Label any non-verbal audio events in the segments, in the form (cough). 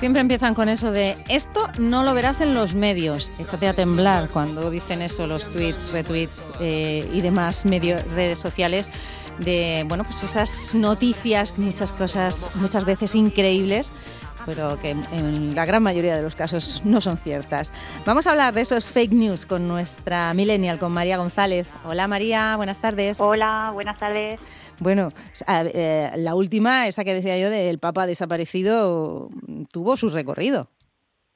Siempre empiezan con eso de esto no lo verás en los medios. Échate a temblar cuando dicen eso los tweets, retweets eh, y demás redes sociales de bueno pues esas noticias, muchas cosas, muchas veces increíbles pero que en la gran mayoría de los casos no son ciertas. Vamos a hablar de esos fake news con nuestra millennial, con María González. Hola María, buenas tardes. Hola, buenas tardes. Bueno, eh, la última, esa que decía yo del Papa desaparecido, tuvo su recorrido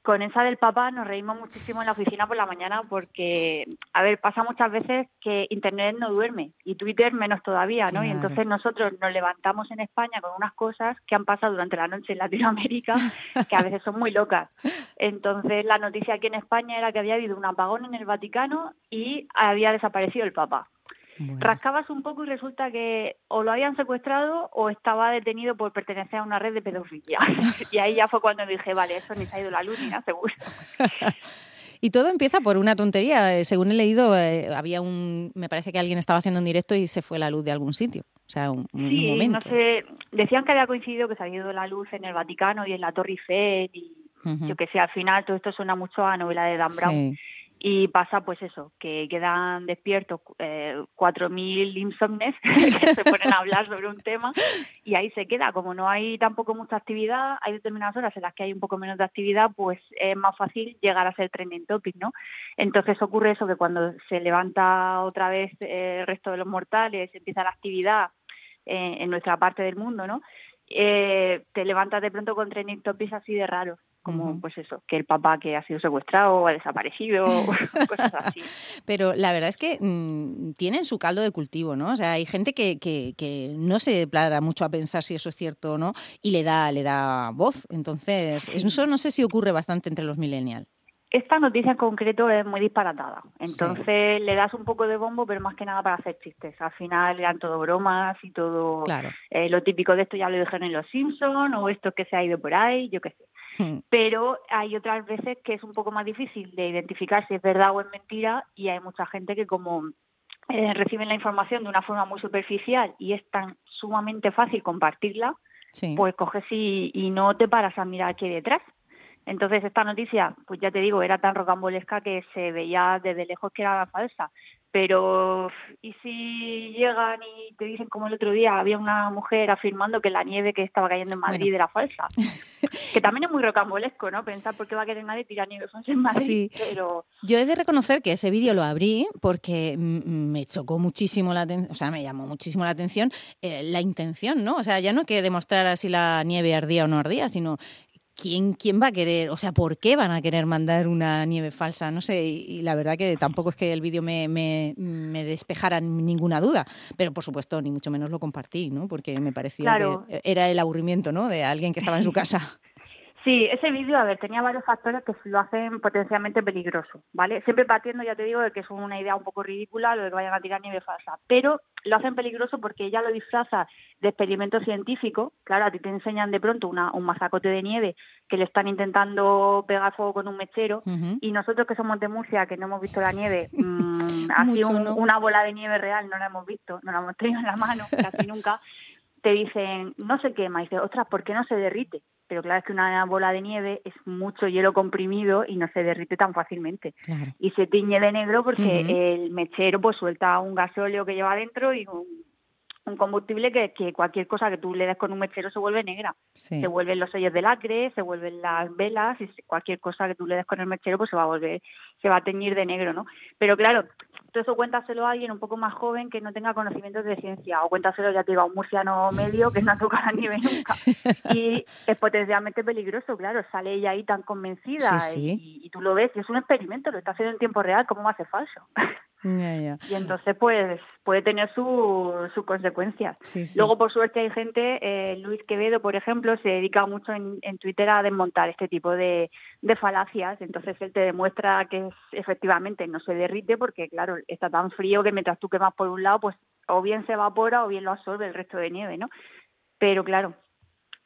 con esa del Papa nos reímos muchísimo en la oficina por la mañana porque, a ver, pasa muchas veces que Internet no duerme y Twitter menos todavía, ¿no? Y entonces nosotros nos levantamos en España con unas cosas que han pasado durante la noche en Latinoamérica (laughs) que a veces son muy locas. Entonces la noticia aquí en España era que había habido un apagón en el Vaticano y había desaparecido el Papa. Rascabas un poco y resulta que o lo habían secuestrado o estaba detenido por pertenecer a una red de pedofilia. (laughs) y ahí ya fue cuando dije, vale, eso ni se ha ido la luz ni nada, seguro. (laughs) Y todo empieza por una tontería. Eh, según he leído, eh, había un. Me parece que alguien estaba haciendo un directo y se fue la luz de algún sitio. O sea, un, sí, No sé. Decían que había coincidido que se había ido la luz en el Vaticano y en la Torre Eiffel. Y yo que sé, al final todo esto suena mucho a novela de Dan Brown. Y pasa pues eso, que quedan despiertos eh, 4.000 insomnes (laughs) que se ponen a hablar sobre un tema y ahí se queda. Como no hay tampoco mucha actividad, hay determinadas horas en las que hay un poco menos de actividad, pues es más fácil llegar a ser trending topic, ¿no? Entonces ocurre eso, que cuando se levanta otra vez eh, el resto de los mortales, empieza la actividad eh, en nuestra parte del mundo, ¿no? Eh, te levantas de pronto con trending topics así de raros como pues eso, que el papá que ha sido secuestrado o ha desaparecido, (laughs) cosas así. Pero la verdad es que mmm, tienen su caldo de cultivo, ¿no? O sea, hay gente que, que, que, no se para mucho a pensar si eso es cierto o no y le da, le da voz. Entonces, eso no sé si ocurre bastante entre los millennials esta noticia en concreto es muy disparatada. Entonces le das un poco de bombo, pero más que nada para hacer chistes. Al final eran todo bromas y todo eh, lo típico de esto ya lo dijeron en Los Simpsons o esto que se ha ido por ahí, yo qué sé. Hmm. Pero hay otras veces que es un poco más difícil de identificar si es verdad o es mentira y hay mucha gente que como eh, reciben la información de una forma muy superficial y es tan sumamente fácil compartirla, pues coges y, y no te paras a mirar qué hay detrás. Entonces esta noticia, pues ya te digo, era tan rocambolesca que se veía desde lejos que era falsa. Pero, ¿y si llegan y te dicen como el otro día, había una mujer afirmando que la nieve que estaba cayendo en Madrid era falsa? (laughs) que también es muy rocambolesco, ¿no? Pensar por qué va a querer nadie tirar nieve en Madrid. Pero... Yo he de reconocer que ese vídeo lo abrí porque me chocó muchísimo la atención, o sea, me llamó muchísimo la atención eh, la intención, ¿no? O sea, ya no que demostrara si la nieve ardía o no ardía, sino ¿quién, ¿quién va a querer, o sea, por qué van a querer mandar una nieve falsa? No sé, y, la verdad que tampoco es que el vídeo me, me, me, despejara ninguna duda, pero por supuesto ni mucho menos lo compartí, ¿no? Porque me parecía que era el aburrimiento, ¿no? De alguien que estaba en su (laughs) casa. Sí, ese vídeo, a ver, tenía varios factores que lo hacen potencialmente peligroso, ¿vale? Siempre partiendo, ya te digo, de que es una idea un poco ridícula lo de que vayan a tirar nieve falsa, pero lo hacen peligroso porque ella lo disfraza de experimento científico. Claro, a ti te enseñan de pronto una, un mazacote de nieve que le están intentando pegar fuego con un mechero y nosotros que somos de Murcia, que no hemos visto la nieve, mmm, (laughs) así una bola de nieve real no la hemos visto, no la hemos tenido en la mano, casi (laughs) nunca te dicen, no se quema, y dices, ostras, ¿por qué no se derrite? Pero claro, es que una bola de nieve es mucho hielo comprimido y no se derrite tan fácilmente. Y se tiñe de negro porque el mechero pues suelta un gasóleo que lleva dentro y un, combustible que, que, cualquier cosa que tú le des con un mechero se vuelve negra. Se vuelven los sellos de lacre, se vuelven las velas y cualquier cosa que tú le des con el mechero pues se va a volver, se va a teñir de negro, ¿no? Pero claro, eso cuéntaselo a alguien un poco más joven que no tenga conocimientos de ciencia o cuéntaselo ya te digo a un murciano medio que no ha tocado a nieve nunca. (laughs) Y es potencialmente peligroso claro sale ella ahí tan convencida Y, y, tú lo ves y es un experimento lo está haciendo en tiempo real cómo va a ser falso (laughs) y entonces, pues, puede tener sus su consecuencias. Luego, por suerte, hay gente, eh, Luis Quevedo, por ejemplo, se dedica mucho en, en Twitter a desmontar este tipo de, de, falacias. Entonces, él te demuestra que efectivamente no se derrite porque, claro, está tan frío que mientras tú quemas por un lado, pues o bien se evapora o bien lo absorbe el resto de nieve, ¿no? Pero, claro,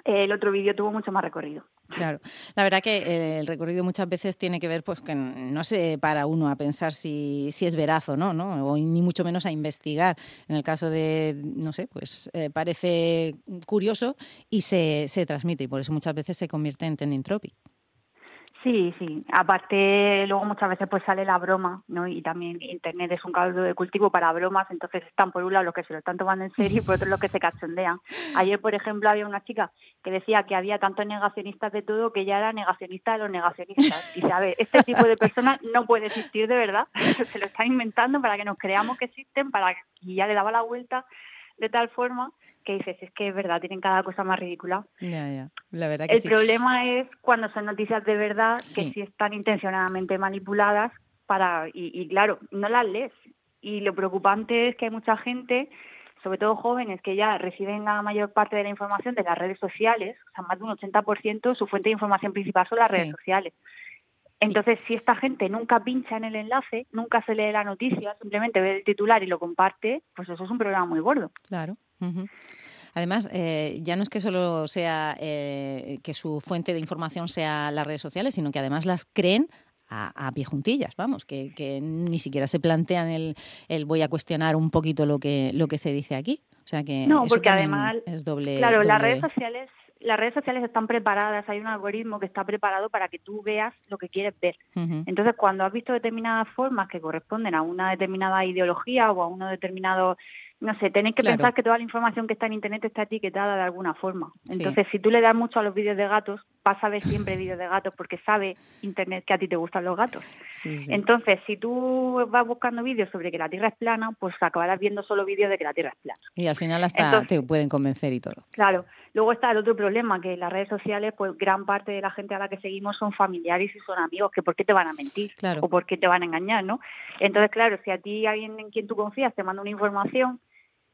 el otro vídeo tuvo mucho más recorrido. Claro, la verdad que eh, el recorrido muchas veces tiene que ver, pues que no se para uno a pensar si, si es veraz o no, ¿no? O ni mucho menos a investigar. En el caso de, no sé, pues eh, parece curioso y se, se transmite y por eso muchas veces se convierte en trending. Sí, sí. Aparte, luego muchas veces pues sale la broma, ¿no? Y también Internet es un caldo de cultivo para bromas, entonces están por un lado los que se lo están tomando en serio y por otro los que se cachondean. Ayer, por ejemplo, había una chica que decía que había tantos negacionistas de todo que ya era negacionista de los negacionistas. Y sabe, este tipo de personas no puede existir de verdad, (laughs) se lo están inventando para que nos creamos que existen, para y ya le daba la vuelta de tal forma que dices, es que es verdad, tienen cada cosa más ridícula. Ya, ya. La verdad que El problema es cuando son noticias de verdad que sí están intencionadamente manipuladas para y, y claro, no las lees. Y lo preocupante es que hay mucha gente, sobre todo jóvenes, que ya reciben la mayor parte de la información de las redes sociales, o sea, más de un 80% su fuente de información principal son las redes sociales. Entonces, si esta gente nunca pincha en el enlace, nunca se lee la noticia, simplemente ve el titular y lo comparte, pues eso es un problema muy gordo. Claro. Además, eh, ya no es que solo sea eh, que su fuente de información sea las redes sociales, sino que además las creen a, a pie juntillas, vamos, que, que, ni siquiera se plantean el, el, voy a cuestionar un poquito lo que, lo que se dice aquí. O sea que no, porque además, es doble. Claro, doble... las redes sociales las redes sociales están preparadas, hay un algoritmo que está preparado para que tú veas lo que quieres ver. Uh -huh. Entonces, cuando has visto determinadas formas que corresponden a una determinada ideología o a uno determinado no sé, tenéis que claro. pensar que toda la información que está en Internet está etiquetada de alguna forma. Entonces, sí. si tú le das mucho a los vídeos de gatos, vas a ver siempre vídeos de gatos porque sabe Internet que a ti te gustan los gatos. Sí, sí. Entonces, si tú vas buscando vídeos sobre que la Tierra es plana, pues acabarás viendo solo vídeos de que la Tierra es plana. Y al final hasta Entonces, te pueden convencer y todo. Claro. Luego está el otro problema, que en las redes sociales, pues gran parte de la gente a la que seguimos son familiares y son amigos, que por qué te van a mentir claro. o por qué te van a engañar, ¿no? Entonces, claro, si a ti alguien en quien tú confías te manda una información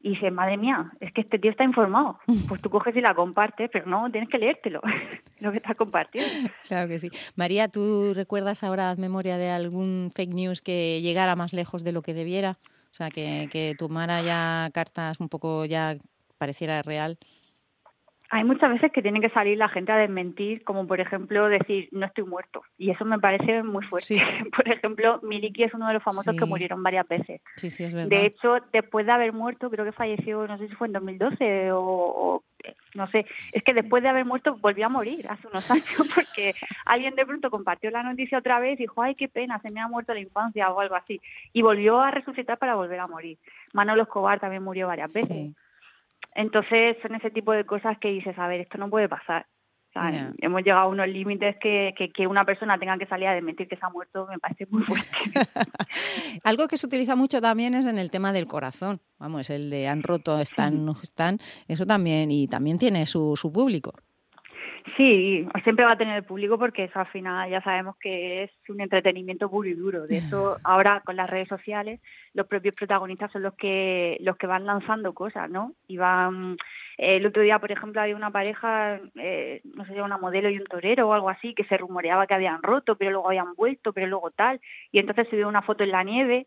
y dices, madre mía, es que este tío está informado. Pues tú coges y la compartes, pero no, tienes que leértelo, (laughs) lo que estás compartiendo. Claro que sí. María, ¿tú recuerdas ahora memoria de algún fake news que llegara más lejos de lo que debiera? O sea, que, que tomara ya cartas un poco ya pareciera real. Hay muchas veces que tiene que salir la gente a desmentir, como por ejemplo decir no estoy muerto. Y eso me parece muy fuerte. Sí. (laughs) Por ejemplo, Miliki es uno de los famosos Sí. que murieron varias veces. Sí, sí, es verdad. De hecho, después de haber muerto, creo que falleció, no sé si fue en 2012 o, o, no sé, es que después de haber muerto volvió a morir hace unos años (laughs) porque alguien de pronto compartió la noticia otra vez y dijo, ay, qué pena, se me ha muerto la infancia o algo así. Y volvió a resucitar para volver a morir. Manolo Escobar también murió varias veces. Sí. Entonces son ese tipo de cosas que dices, a ver, esto no puede pasar. O sea, Ya. Hemos llegado a unos límites que, que, que una persona tenga que salir a desmentir que se ha muerto, me parece muy fuerte. (laughs) Algo que se utiliza mucho también es en el tema del corazón. Vamos, el de han roto, están, no están. Eso también, y también tiene su, su público. Sí, siempre va a tener el público porque eso al final ya sabemos que es un entretenimiento puro y duro. De eso ahora con las redes sociales los propios protagonistas son los que los que van lanzando cosas, ¿no? Y van el otro día, por ejemplo, había una pareja, eh, no sé si una modelo y un torero o algo así, que se rumoreaba que habían roto, pero luego habían vuelto, pero luego tal, y entonces se vio una foto en la nieve,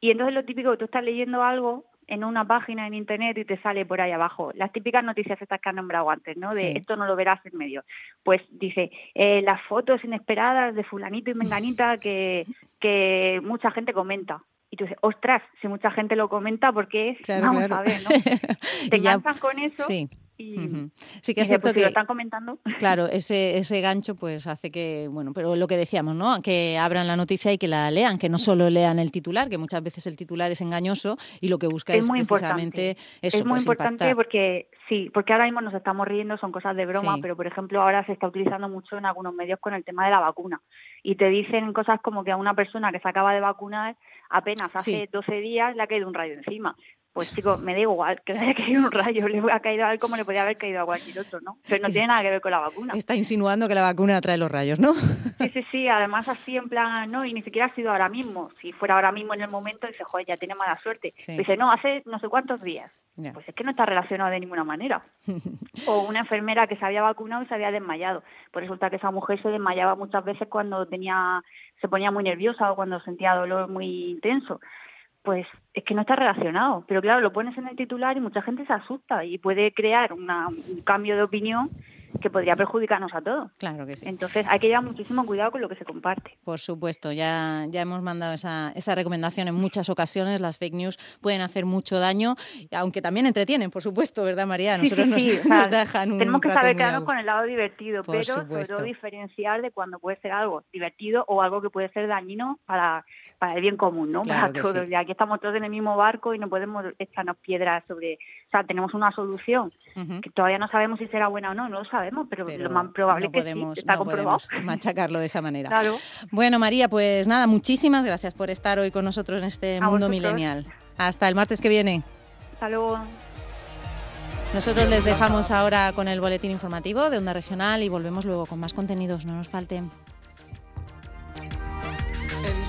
y entonces lo típico, tú estás leyendo algo en una página en internet y te sale por ahí abajo las típicas noticias estas que han nombrado antes, ¿no? De Sí. esto no lo verás en medio. Pues dice, eh, las fotos inesperadas de fulanito y menganita (laughs) que, que mucha gente comenta. Y tú dices, ostras, si mucha gente lo comenta, porque es, Claro, vamos claro. a ver, ¿no? (laughs) Te enganchan con eso Sí. Y. Sí que es cierto pues si que lo están comentando. (laughs) Claro, ese, ese gancho pues hace que, bueno, pero lo que decíamos, ¿no? Que abran la noticia y que la lean, que no solo lean el titular, que muchas veces el titular es engañoso y lo que busca es, es muy precisamente importante. eso, es muy pues, importante impactar. porque sí, porque ahora mismo nos estamos riendo, son cosas de broma, Sí. pero por ejemplo ahora se está utilizando mucho en algunos medios con el tema de la vacuna y te dicen cosas como que a una persona que se acaba de vacunar apenas hace Sí. 12 días le ha caído un rayo encima. Pues chicos, me da igual que le haya caído un rayo, le ha caído a él como le podía haber caído a cualquier otro, ¿no? Pero no tiene nada que ver con la vacuna. Está insinuando que la vacuna trae los rayos, ¿no? Sí, sí, sí, además así en plan, no, y ni siquiera ha sido ahora mismo. Si fuera ahora mismo en el momento, dice, joder, ya tiene mala suerte. Sí. Dice, no, hace no sé cuántos días. Pues es que no está relacionado de ninguna manera. (laughs) o una enfermera que se había vacunado y se había desmayado. Pues resulta que esa mujer se desmayaba muchas veces cuando tenía, se ponía muy nerviosa o cuando sentía dolor muy intenso. Pues es que no está relacionado. Pero claro, lo pones en el titular y mucha gente se asusta y puede crear una- un cambio de opinión que podría perjudicarnos a todos. Claro que sí. Entonces hay que llevar muchísimo cuidado con lo que se comparte. Por supuesto, ya, ya hemos mandado esa, esa recomendación en muchas ocasiones. Las fake news pueden hacer mucho daño, aunque también entretienen, por supuesto, ¿verdad, María? Nosotros (laughs) nos, dejan un Tenemos que saber quedarnos con el lado divertido, pero sobre todo diferenciar de cuando puede ser algo divertido o algo que puede ser dañino para, para el bien común, ¿no? para todos. Ya aquí estamos todos en el mismo barco y no podemos echarnos piedras sobre... O sea, tenemos una solución que todavía no sabemos si será buena o no, no lo sabemos, pero, lo más probable es que sí, está comprobado. (laughs) machacarlo de esa manera. Bueno, María, pues nada, muchísimas gracias por estar hoy con nosotros en este mundo milenial. Hasta el martes que viene. Hasta luego. Nosotros les dejamos ahora con el boletín informativo de Onda Regional y volvemos luego con más contenidos, no nos falten.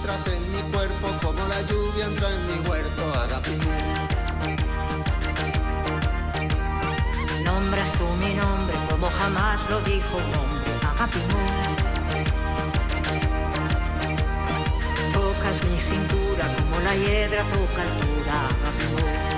Entras en mi cuerpo como la lluvia entra en mi huerto, Nombras tú mi nombre como jamás lo dijo un hombre, Tocas mi cintura como la hiedra toca el